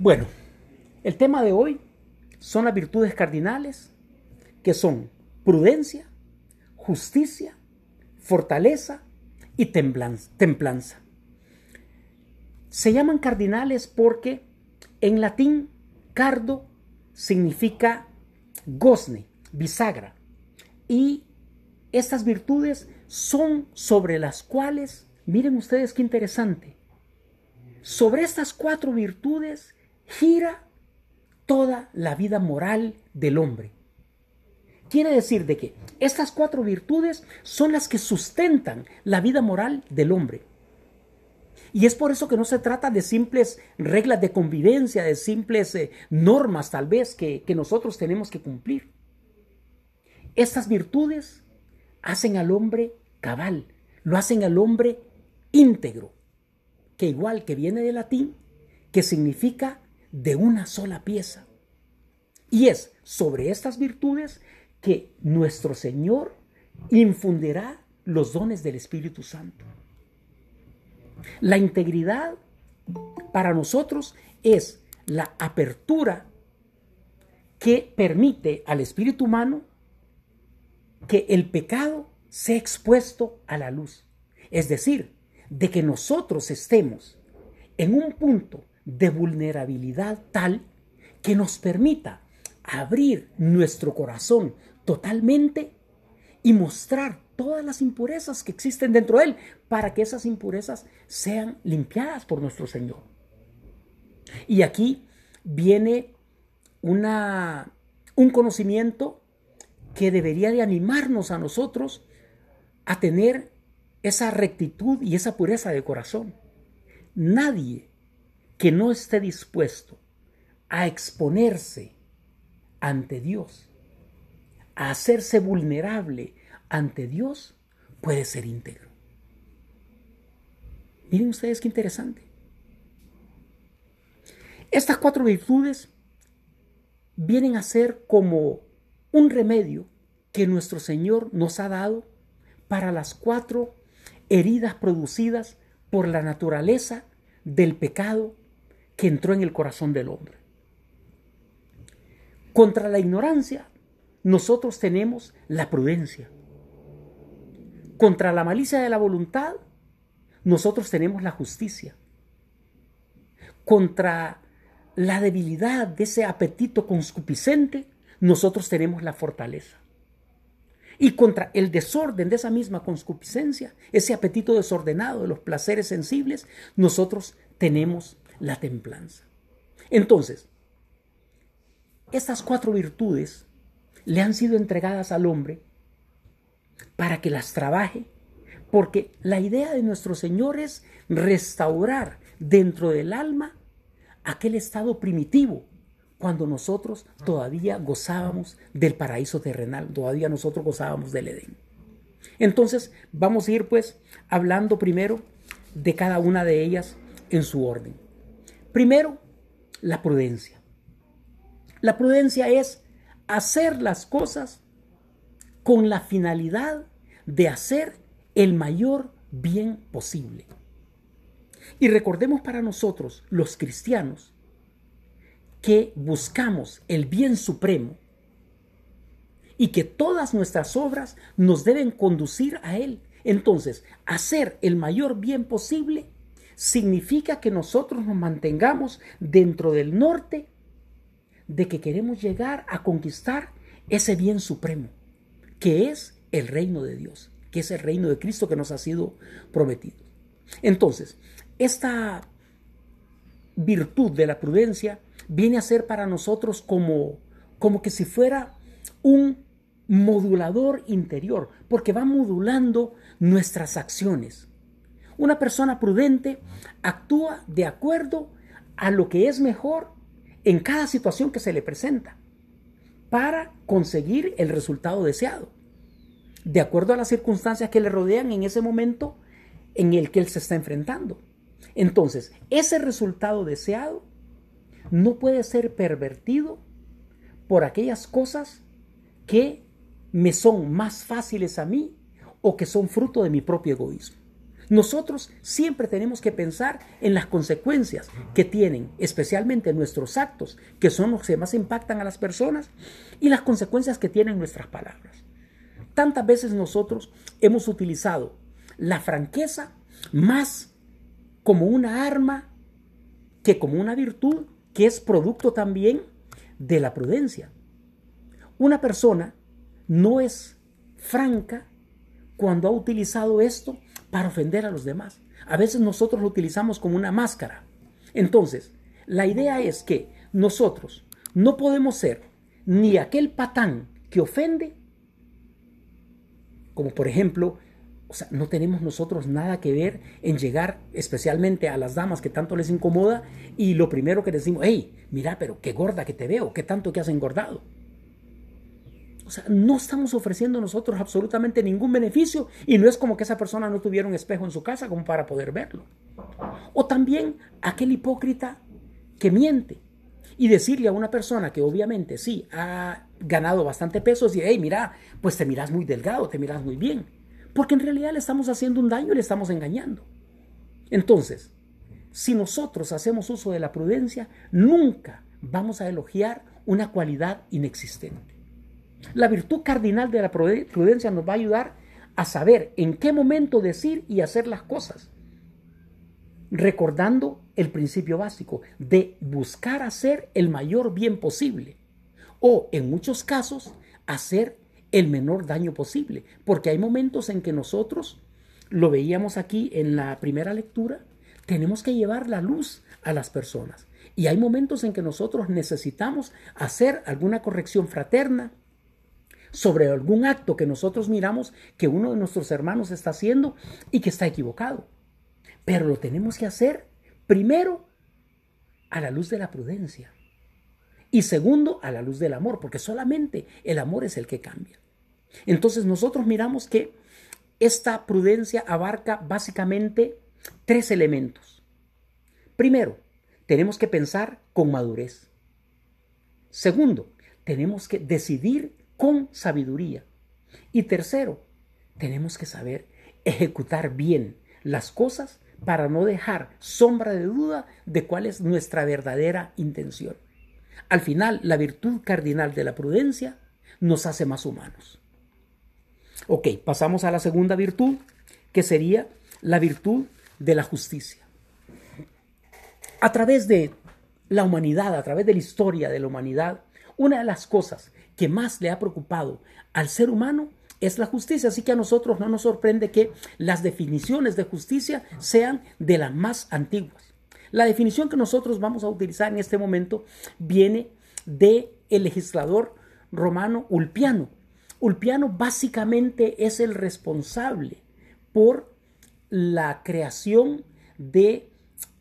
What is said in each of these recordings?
Bueno, el tema de hoy son las virtudes cardinales que son prudencia, justicia, fortaleza y templanza. Se llaman cardinales porque en latín cardo significa gozne, bisagra. Y estas virtudes son sobre las cuales, miren ustedes qué interesante, sobre estas cuatro virtudes gira toda la vida moral del hombre. Quiere decir de que estas cuatro virtudes son las que sustentan la vida moral del hombre. Y es por eso que no se trata de simples reglas de convivencia, de simples eh, normas tal vez que, que nosotros tenemos que cumplir. Estas virtudes hacen al hombre cabal, lo hacen al hombre íntegro, que igual que viene de latín, que significa de una sola pieza. Y es sobre estas virtudes que nuestro Señor infundirá los dones del Espíritu Santo. La integridad para nosotros es la apertura que permite al espíritu humano que el pecado sea expuesto a la luz. Es decir, de que nosotros estemos en un punto de vulnerabilidad tal que nos permita abrir nuestro corazón totalmente y mostrar todas las impurezas que existen dentro de él para que esas impurezas sean limpiadas por nuestro Señor. Y aquí viene una, un conocimiento que debería de animarnos a nosotros a tener esa rectitud y esa pureza de corazón. Nadie que no esté dispuesto a exponerse ante Dios, a hacerse vulnerable ante Dios, puede ser íntegro. Miren ustedes qué interesante. Estas cuatro virtudes vienen a ser como un remedio que nuestro Señor nos ha dado para las cuatro heridas producidas por la naturaleza del pecado que entró en el corazón del hombre. Contra la ignorancia, nosotros tenemos la prudencia. Contra la malicia de la voluntad, nosotros tenemos la justicia. Contra la debilidad de ese apetito conscupiscente, nosotros tenemos la fortaleza. Y contra el desorden de esa misma concupiscencia, ese apetito desordenado de los placeres sensibles, nosotros tenemos la templanza. Entonces, estas cuatro virtudes le han sido entregadas al hombre para que las trabaje, porque la idea de nuestro Señor es restaurar dentro del alma aquel estado primitivo cuando nosotros todavía gozábamos del paraíso terrenal, todavía nosotros gozábamos del Edén. Entonces vamos a ir pues hablando primero de cada una de ellas en su orden. Primero, la prudencia. La prudencia es hacer las cosas con la finalidad de hacer el mayor bien posible. Y recordemos para nosotros, los cristianos, que buscamos el bien supremo y que todas nuestras obras nos deben conducir a Él. Entonces, hacer el mayor bien posible significa que nosotros nos mantengamos dentro del norte de que queremos llegar a conquistar ese bien supremo, que es el reino de Dios, que es el reino de Cristo que nos ha sido prometido. Entonces, esta virtud de la prudencia viene a ser para nosotros como, como que si fuera un modulador interior, porque va modulando nuestras acciones. Una persona prudente actúa de acuerdo a lo que es mejor en cada situación que se le presenta para conseguir el resultado deseado, de acuerdo a las circunstancias que le rodean en ese momento en el que él se está enfrentando. Entonces, ese resultado deseado no puede ser pervertido por aquellas cosas que me son más fáciles a mí o que son fruto de mi propio egoísmo. Nosotros siempre tenemos que pensar en las consecuencias que tienen, especialmente nuestros actos, que son los que más impactan a las personas, y las consecuencias que tienen nuestras palabras. Tantas veces nosotros hemos utilizado la franqueza más como una arma que como una virtud que es producto también de la prudencia. Una persona no es franca cuando ha utilizado esto para ofender a los demás. A veces nosotros lo utilizamos como una máscara. Entonces, la idea es que nosotros no podemos ser ni aquel patán que ofende, como por ejemplo, o sea, no tenemos nosotros nada que ver en llegar especialmente a las damas que tanto les incomoda y lo primero que decimos, hey, mira, pero qué gorda que te veo, qué tanto que has engordado. O sea, no estamos ofreciendo nosotros absolutamente ningún beneficio y no es como que esa persona no tuviera un espejo en su casa como para poder verlo. O también aquel hipócrita que miente y decirle a una persona que obviamente sí ha ganado bastante peso, decir, hey, mira, pues te miras muy delgado, te miras muy bien. Porque en realidad le estamos haciendo un daño y le estamos engañando. Entonces, si nosotros hacemos uso de la prudencia, nunca vamos a elogiar una cualidad inexistente. La virtud cardinal de la prudencia nos va a ayudar a saber en qué momento decir y hacer las cosas, recordando el principio básico de buscar hacer el mayor bien posible o, en muchos casos, hacer el menor daño posible, porque hay momentos en que nosotros, lo veíamos aquí en la primera lectura, tenemos que llevar la luz a las personas. Y hay momentos en que nosotros necesitamos hacer alguna corrección fraterna, sobre algún acto que nosotros miramos que uno de nuestros hermanos está haciendo y que está equivocado. Pero lo tenemos que hacer primero a la luz de la prudencia y segundo a la luz del amor, porque solamente el amor es el que cambia. Entonces nosotros miramos que esta prudencia abarca básicamente tres elementos. Primero, tenemos que pensar con madurez. Segundo, tenemos que decidir con sabiduría. Y tercero, tenemos que saber ejecutar bien las cosas para no dejar sombra de duda de cuál es nuestra verdadera intención. Al final, la virtud cardinal de la prudencia nos hace más humanos. Ok, pasamos a la segunda virtud, que sería la virtud de la justicia. A través de la humanidad, a través de la historia de la humanidad, una de las cosas que más le ha preocupado al ser humano es la justicia. Así que a nosotros no nos sorprende que las definiciones de justicia sean de las más antiguas. La definición que nosotros vamos a utilizar en este momento viene de legislador romano Ulpiano. Ulpiano básicamente es el responsable por la creación de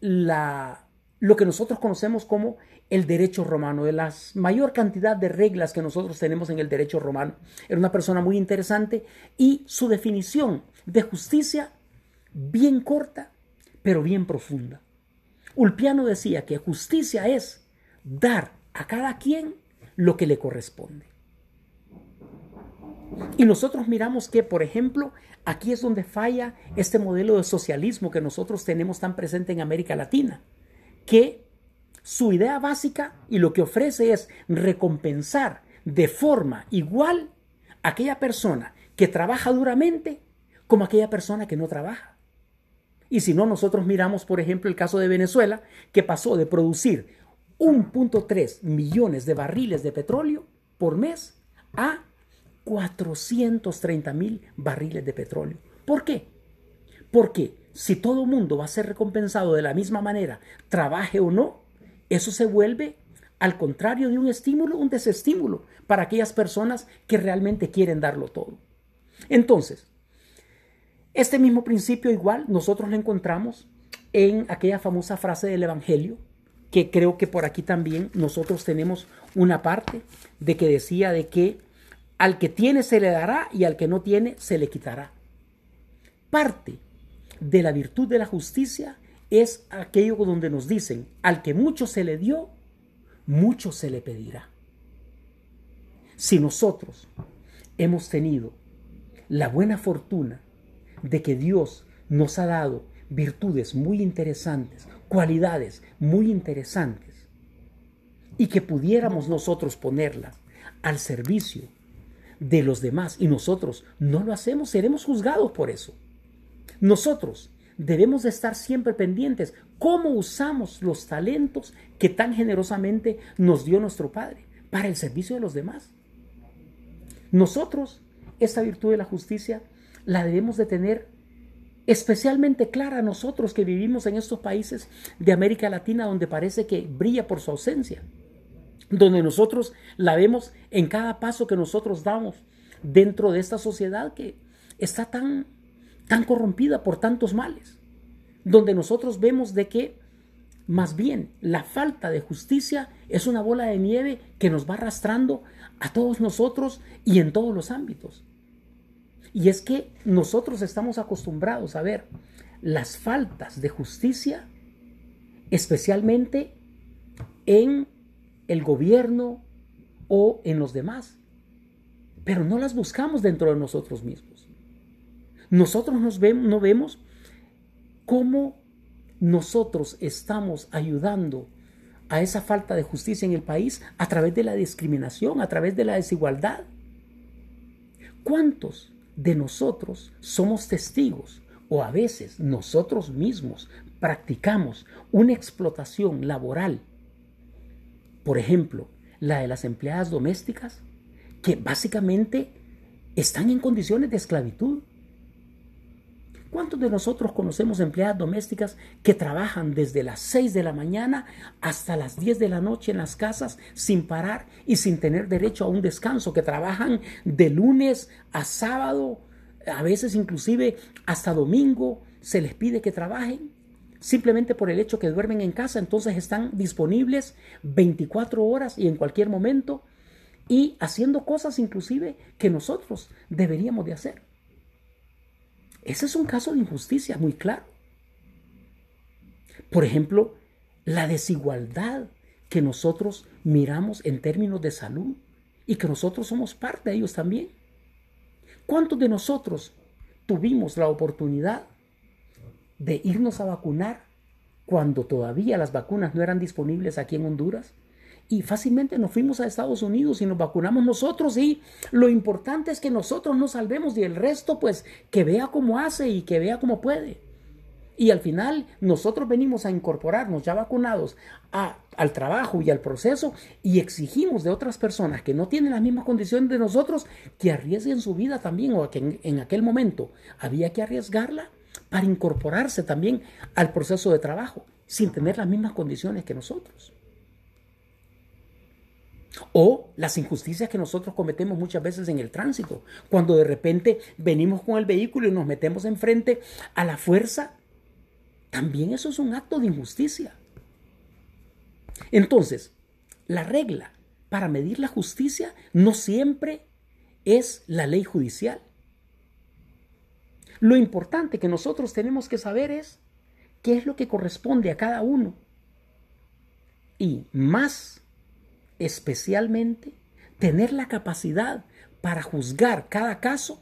la, lo que nosotros conocemos como el derecho romano, de la mayor cantidad de reglas que nosotros tenemos en el derecho romano. Era una persona muy interesante y su definición de justicia bien corta, pero bien profunda. Ulpiano decía que justicia es dar a cada quien lo que le corresponde. Y nosotros miramos que, por ejemplo, aquí es donde falla este modelo de socialismo que nosotros tenemos tan presente en América Latina, que su idea básica y lo que ofrece es recompensar de forma igual a aquella persona que trabaja duramente como aquella persona que no trabaja. Y si no, nosotros miramos, por ejemplo, el caso de Venezuela, que pasó de producir 1.3 millones de barriles de petróleo por mes a 430 mil barriles de petróleo. ¿Por qué? Porque si todo mundo va a ser recompensado de la misma manera, trabaje o no, eso se vuelve, al contrario de un estímulo, un desestímulo para aquellas personas que realmente quieren darlo todo. Entonces, este mismo principio igual nosotros lo encontramos en aquella famosa frase del Evangelio, que creo que por aquí también nosotros tenemos una parte de que decía de que al que tiene se le dará y al que no tiene se le quitará. Parte de la virtud de la justicia es aquello donde nos dicen, al que mucho se le dio, mucho se le pedirá. Si nosotros hemos tenido la buena fortuna de que Dios nos ha dado virtudes muy interesantes, cualidades muy interesantes, y que pudiéramos nosotros ponerlas al servicio de los demás y nosotros no lo hacemos, seremos juzgados por eso. Nosotros debemos de estar siempre pendientes cómo usamos los talentos que tan generosamente nos dio nuestro Padre para el servicio de los demás. Nosotros, esta virtud de la justicia, la debemos de tener especialmente clara nosotros que vivimos en estos países de América Latina donde parece que brilla por su ausencia, donde nosotros la vemos en cada paso que nosotros damos dentro de esta sociedad que está tan, tan corrompida por tantos males, donde nosotros vemos de que más bien la falta de justicia es una bola de nieve que nos va arrastrando a todos nosotros y en todos los ámbitos. Y es que nosotros estamos acostumbrados a ver las faltas de justicia, especialmente en el gobierno o en los demás, pero no las buscamos dentro de nosotros mismos. Nosotros no vemos cómo nosotros estamos ayudando a esa falta de justicia en el país a través de la discriminación, a través de la desigualdad. ¿Cuántos de nosotros somos testigos o a veces nosotros mismos practicamos una explotación laboral, por ejemplo, la de las empleadas domésticas, que básicamente están en condiciones de esclavitud. ¿Cuántos de nosotros conocemos empleadas domésticas que trabajan desde las 6 de la mañana hasta las 10 de la noche en las casas sin parar y sin tener derecho a un descanso, que trabajan de lunes a sábado, a veces inclusive hasta domingo se les pide que trabajen? Simplemente por el hecho que duermen en casa, entonces están disponibles 24 horas y en cualquier momento y haciendo cosas inclusive que nosotros deberíamos de hacer. Ese es un caso de injusticia muy claro. Por ejemplo, la desigualdad que nosotros miramos en términos de salud y que nosotros somos parte de ellos también. ¿Cuántos de nosotros tuvimos la oportunidad de irnos a vacunar cuando todavía las vacunas no eran disponibles aquí en Honduras? Y fácilmente nos fuimos a Estados Unidos y nos vacunamos nosotros y lo importante es que nosotros nos salvemos y el resto pues que vea cómo hace y que vea cómo puede. Y al final nosotros venimos a incorporarnos ya vacunados al trabajo y al proceso y exigimos de otras personas que no tienen las mismas condiciones de nosotros que arriesguen su vida también o que en aquel momento había que arriesgarla para incorporarse también al proceso de trabajo sin tener las mismas condiciones que nosotros. O las injusticias que nosotros cometemos muchas veces en el tránsito, cuando de repente venimos con el vehículo y nos metemos enfrente a la fuerza, también eso es un acto de injusticia. Entonces, la regla para medir la justicia no siempre es la ley judicial. Lo importante que nosotros tenemos que saber es qué es lo que corresponde a cada uno. Y más especialmente tener la capacidad para juzgar cada caso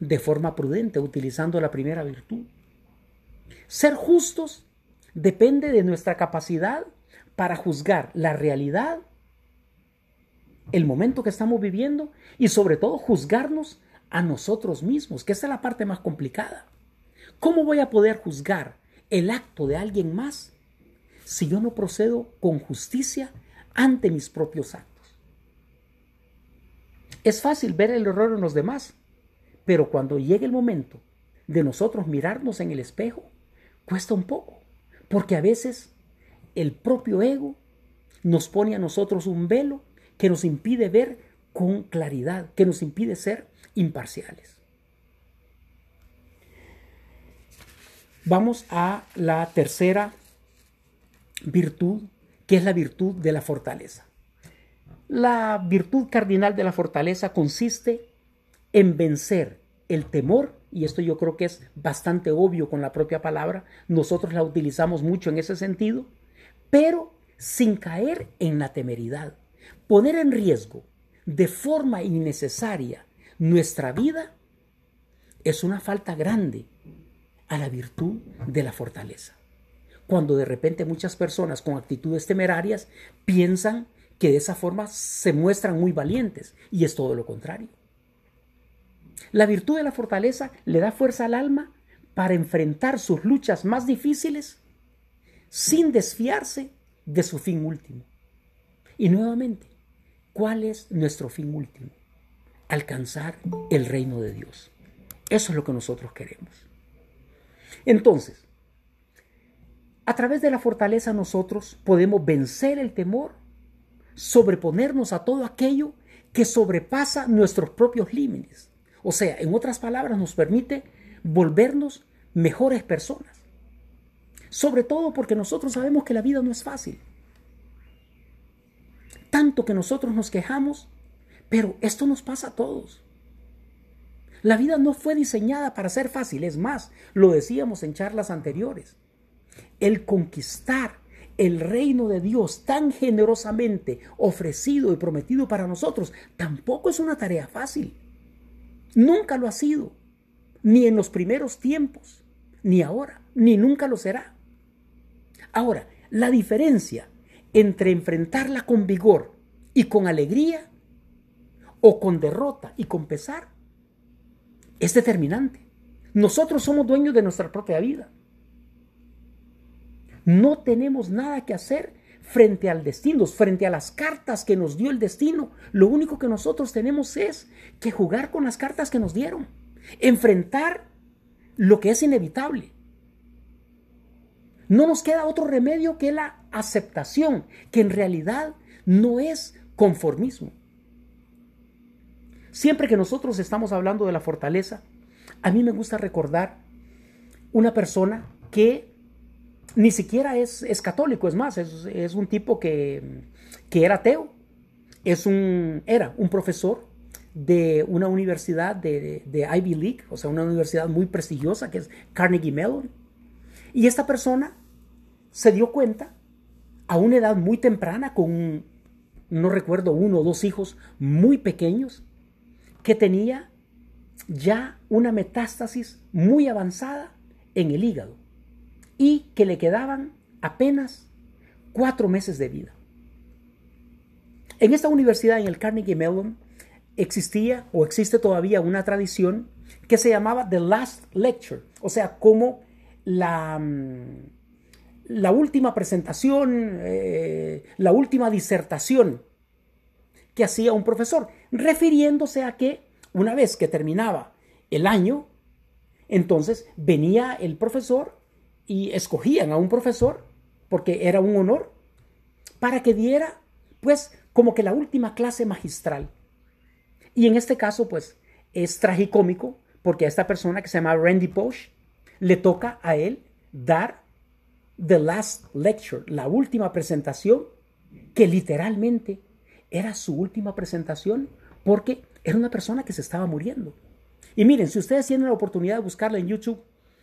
de forma prudente, utilizando la primera virtud. Ser justos depende de nuestra capacidad para juzgar la realidad, el momento que estamos viviendo y sobre todo juzgarnos a nosotros mismos, que esa es la parte más complicada. ¿Cómo voy a poder juzgar el acto de alguien más si yo no procedo con justicia ante mis propios actos. Es fácil ver el error en los demás, pero cuando llegue el momento de nosotros mirarnos en el espejo, cuesta un poco, porque a veces el propio ego nos pone a nosotros un velo que nos impide ver con claridad, que nos impide ser imparciales. Vamos a la tercera virtud que es la virtud de la fortaleza. La virtud cardinal de la fortaleza consiste en vencer el temor, y esto yo creo que es bastante obvio con la propia palabra, nosotros la utilizamos mucho en ese sentido, pero sin caer en la temeridad. Poner en riesgo de forma innecesaria nuestra vida es una falta grande a la virtud de la fortaleza. Cuando de repente muchas personas con actitudes temerarias piensan que de esa forma se muestran muy valientes y es todo lo contrario. La virtud de la fortaleza le da fuerza al alma para enfrentar sus luchas más difíciles sin desfiarse de su fin último. Y nuevamente, ¿cuál es nuestro fin último? Alcanzar el reino de Dios. Eso es lo que nosotros queremos. Entonces, a través de la fortaleza nosotros podemos vencer el temor, sobreponernos a todo aquello que sobrepasa nuestros propios límites. O sea, en otras palabras, nos permite volvernos mejores personas. Sobre todo porque nosotros sabemos que la vida no es fácil. Tanto que nosotros nos quejamos, pero esto nos pasa a todos. La vida no fue diseñada para ser fácil, es más, lo decíamos en charlas anteriores. El conquistar el reino de Dios tan generosamente ofrecido y prometido para nosotros tampoco es una tarea fácil. Nunca lo ha sido, ni en los primeros tiempos, ni ahora, ni nunca lo será. Ahora, la diferencia entre enfrentarla con vigor y con alegría o con derrota y con pesar es determinante. Nosotros somos dueños de nuestra propia vida. No tenemos nada que hacer frente al destino, frente a las cartas que nos dio el destino. Lo único que nosotros tenemos es que jugar con las cartas que nos dieron, enfrentar lo que es inevitable. No nos queda otro remedio que la aceptación, que en realidad no es conformismo. Siempre que nosotros estamos hablando de la fortaleza, a mí me gusta recordar una persona que ni siquiera es, católico, es más, es, un tipo que, era ateo, es un, era un profesor de una universidad de, de, Ivy League, o sea, una universidad muy prestigiosa que es Carnegie Mellon. Y esta persona se dio cuenta a una edad muy temprana, con, no recuerdo, uno o dos hijos muy pequeños, que tenía ya una metástasis muy avanzada en el hígado y que le quedaban apenas cuatro meses de vida. En esta universidad, en el Carnegie Mellon, existía o existe todavía una tradición que se llamaba The Last Lecture, o sea, como la, mm, la última presentación, eh, la última disertación que hacía un profesor, refiriéndose a que una vez que terminaba el año, entonces venía el profesor y escogían a un profesor, porque era un honor, para que diera, pues, como que la última clase magistral. Y en este caso, pues, es tragicómico, porque a esta persona que se llama Randy Posh, le toca a él dar the last lecture, la última presentación, que literalmente era su última presentación, porque era una persona que se estaba muriendo. Y miren, si ustedes tienen la oportunidad de buscarla en YouTube,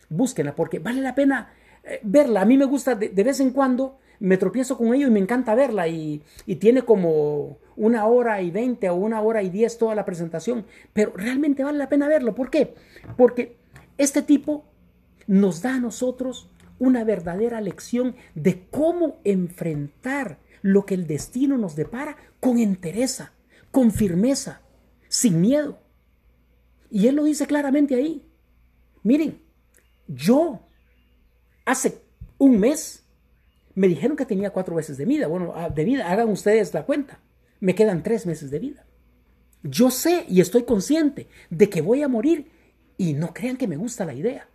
búsquenla porque vale la pena eh, verla. A mí me gusta de, vez en cuando, me tropiezo con ello y me encanta verla y, y, tiene como una hora y veinte o una hora y diez toda la presentación, pero realmente vale la pena verlo. ¿Por qué? Porque este tipo nos da a nosotros una verdadera lección de cómo enfrentar lo que el destino nos depara con entereza, con firmeza, sin miedo. Y él lo dice claramente ahí. Miren, yo hace un mes me dijeron que tenía cuatro meses de vida. Bueno, ah, de vida, hagan ustedes la cuenta. Me quedan tres meses de vida. Yo sé y estoy consciente de que voy a morir y no crean que me gusta la idea.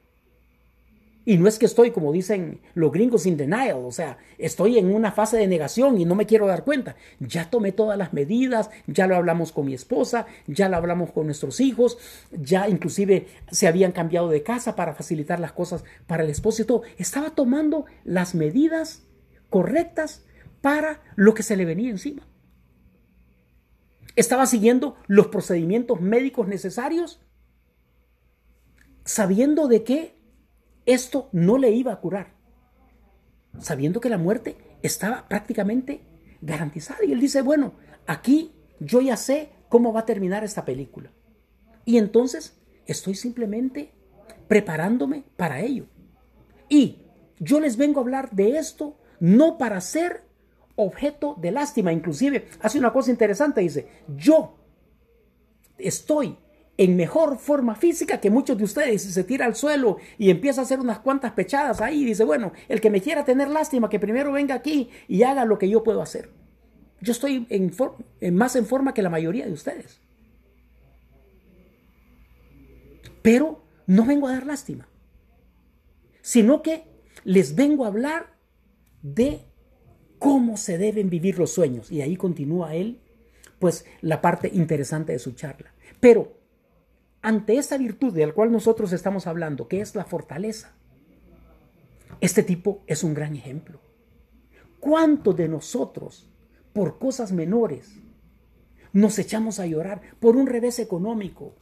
Y no es que estoy, como dicen los gringos, in denial, o sea, estoy en una fase de negación y no me quiero dar cuenta. Ya tomé todas las medidas, ya lo hablamos con mi esposa, ya lo hablamos con nuestros hijos, ya inclusive se habían cambiado de casa para facilitar las cosas para el esposo y todo. Estaba tomando las medidas correctas para lo que se le venía encima. Estaba siguiendo los procedimientos médicos necesarios, sabiendo de que esto no le iba a curar, sabiendo que la muerte estaba prácticamente garantizada. Y él dice, bueno, aquí yo ya sé cómo va a terminar esta película. Y entonces estoy simplemente preparándome para ello. Y yo les vengo a hablar de esto no para ser objeto de lástima. Inclusive hace una cosa interesante, dice, yo estoy en mejor forma física que muchos de ustedes. Se tira al suelo y empieza a hacer unas cuantas pechadas ahí. Y dice, bueno, el que me quiera tener lástima, que primero venga aquí y haga lo que yo puedo hacer. Yo estoy en más en forma que la mayoría de ustedes. Pero no vengo a dar lástima, sino que les vengo a hablar de cómo se deben vivir los sueños. Y ahí continúa él, pues, la parte interesante de su charla. Pero ante esta virtud de la cual nosotros estamos hablando, que es la fortaleza, este tipo es un gran ejemplo. ¿Cuántos de nosotros, por cosas menores, nos echamos a llorar por un revés económico,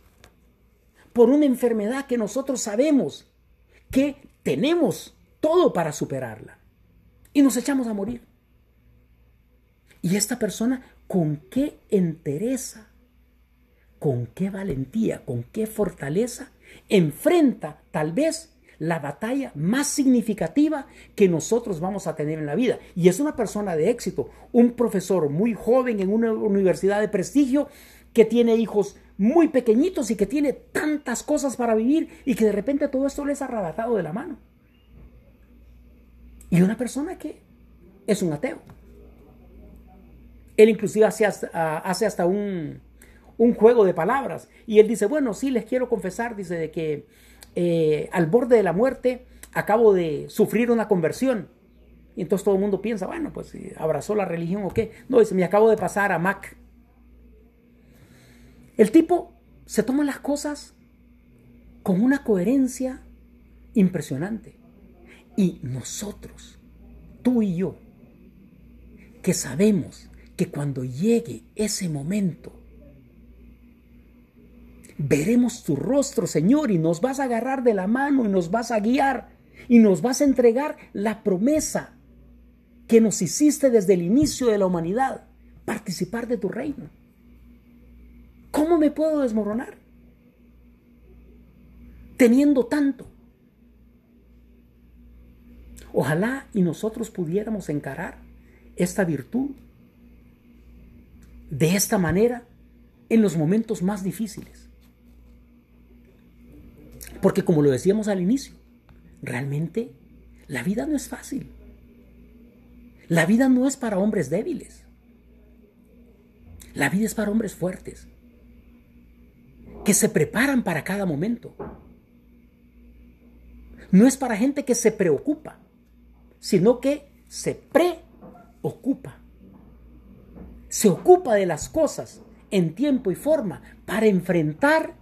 por una enfermedad que nosotros sabemos que tenemos todo para superarla y nos echamos a morir? Y esta persona, ¿con qué entereza con qué valentía, con qué fortaleza enfrenta tal vez la batalla más significativa que nosotros vamos a tener en la vida. Y es una persona de éxito, un profesor muy joven en una universidad de prestigio que tiene hijos muy pequeñitos y que tiene tantas cosas para vivir y que de repente todo esto les ha arrebatado de la mano. Y una persona que es un ateo. Él inclusive hace hace hasta un, un juego de palabras. Y él dice, bueno, sí, les quiero confesar, dice, de que eh, al borde de la muerte acabo de sufrir una conversión. Y entonces todo el mundo piensa, bueno, pues abrazó la religión o qué. No, dice, me acabo de pasar a Mac. El tipo se toma las cosas con una coherencia impresionante. Y nosotros, tú y yo, que sabemos que cuando llegue ese momento veremos tu rostro, Señor, y nos vas a agarrar de la mano y nos vas a guiar y nos vas a entregar la promesa que nos hiciste desde el inicio de la humanidad, participar de tu reino. ¿Cómo me puedo desmoronar? Teniendo tanto. Ojalá y nosotros pudiéramos encarar esta virtud de esta manera en los momentos más difíciles. Porque como lo decíamos al inicio, realmente la vida no es fácil. La vida no es para hombres débiles. La vida es para hombres fuertes, que se preparan para cada momento. No es para gente que se preocupa, sino que se preocupa. Se ocupa de las cosas en tiempo y forma para enfrentar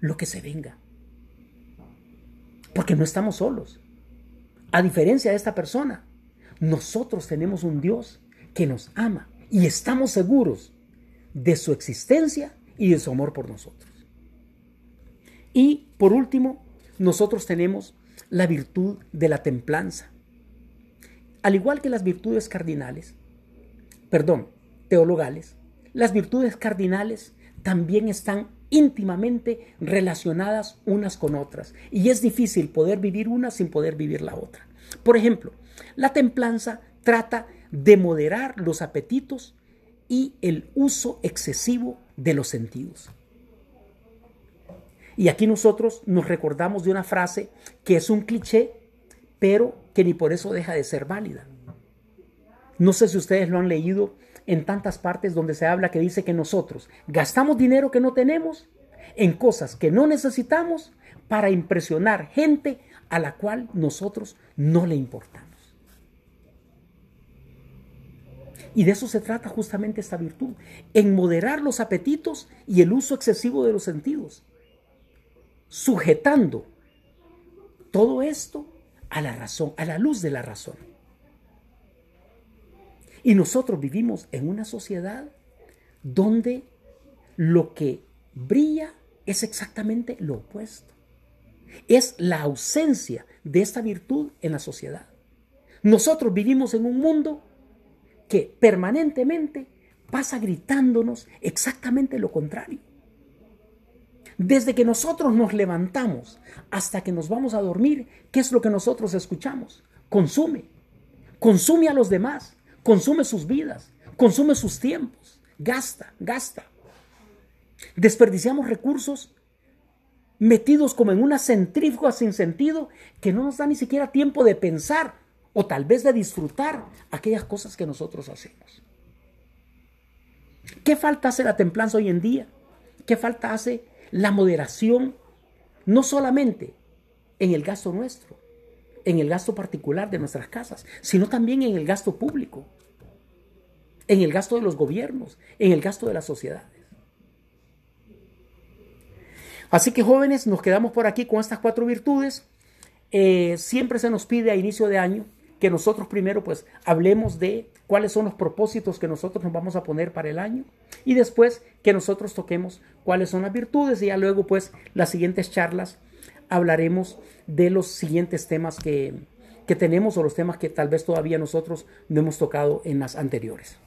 lo que se venga. Porque no estamos solos. A diferencia de esta persona, nosotros tenemos un Dios que nos ama y estamos seguros de su existencia y de su amor por nosotros. Y por último, nosotros tenemos la virtud de la templanza. Al igual que las virtudes cardinales, perdón, teologales, las virtudes cardinales también están íntimamente relacionadas unas con otras y es difícil poder vivir una sin poder vivir la otra. Por ejemplo, la templanza trata de moderar los apetitos y el uso excesivo de los sentidos. Y aquí nosotros nos recordamos de una frase que es un cliché, pero que ni por eso deja de ser válida. No sé si ustedes lo han leído en tantas partes donde se habla que dice que nosotros gastamos dinero que no tenemos en cosas que no necesitamos para impresionar gente a la cual nosotros no le importamos. Y de eso se trata justamente esta virtud, en moderar los apetitos y el uso excesivo de los sentidos, sujetando todo esto a la razón, a la luz de la razón. Y nosotros vivimos en una sociedad donde lo que brilla es exactamente lo opuesto. Es la ausencia de esta virtud en la sociedad. Nosotros vivimos en un mundo que permanentemente pasa gritándonos exactamente lo contrario. Desde que nosotros nos levantamos hasta que nos vamos a dormir, ¿qué es lo que nosotros escuchamos? Consume. Consume a los demás. Consume sus vidas. Consume sus tiempos. Gasta, gasta. Desperdiciamos recursos metidos como en una centrífuga sin sentido que no nos da ni siquiera tiempo de pensar o tal vez de disfrutar aquellas cosas que nosotros hacemos. ¿Qué falta hace la templanza hoy en día? ¿Qué falta hace la moderación? No solamente en el gasto nuestro, en el gasto particular de nuestras casas, sino también en el gasto público, en el gasto de los gobiernos, en el gasto de las sociedades. Así que jóvenes, nos quedamos por aquí con estas cuatro virtudes. Eh, siempre se nos pide a inicio de año que nosotros primero pues hablemos de cuáles son los propósitos que nosotros nos vamos a poner para el año y después que nosotros toquemos cuáles son las virtudes y ya luego pues las siguientes charlas hablaremos de los siguientes temas que, que tenemos o los temas que tal vez todavía nosotros no hemos tocado en las anteriores.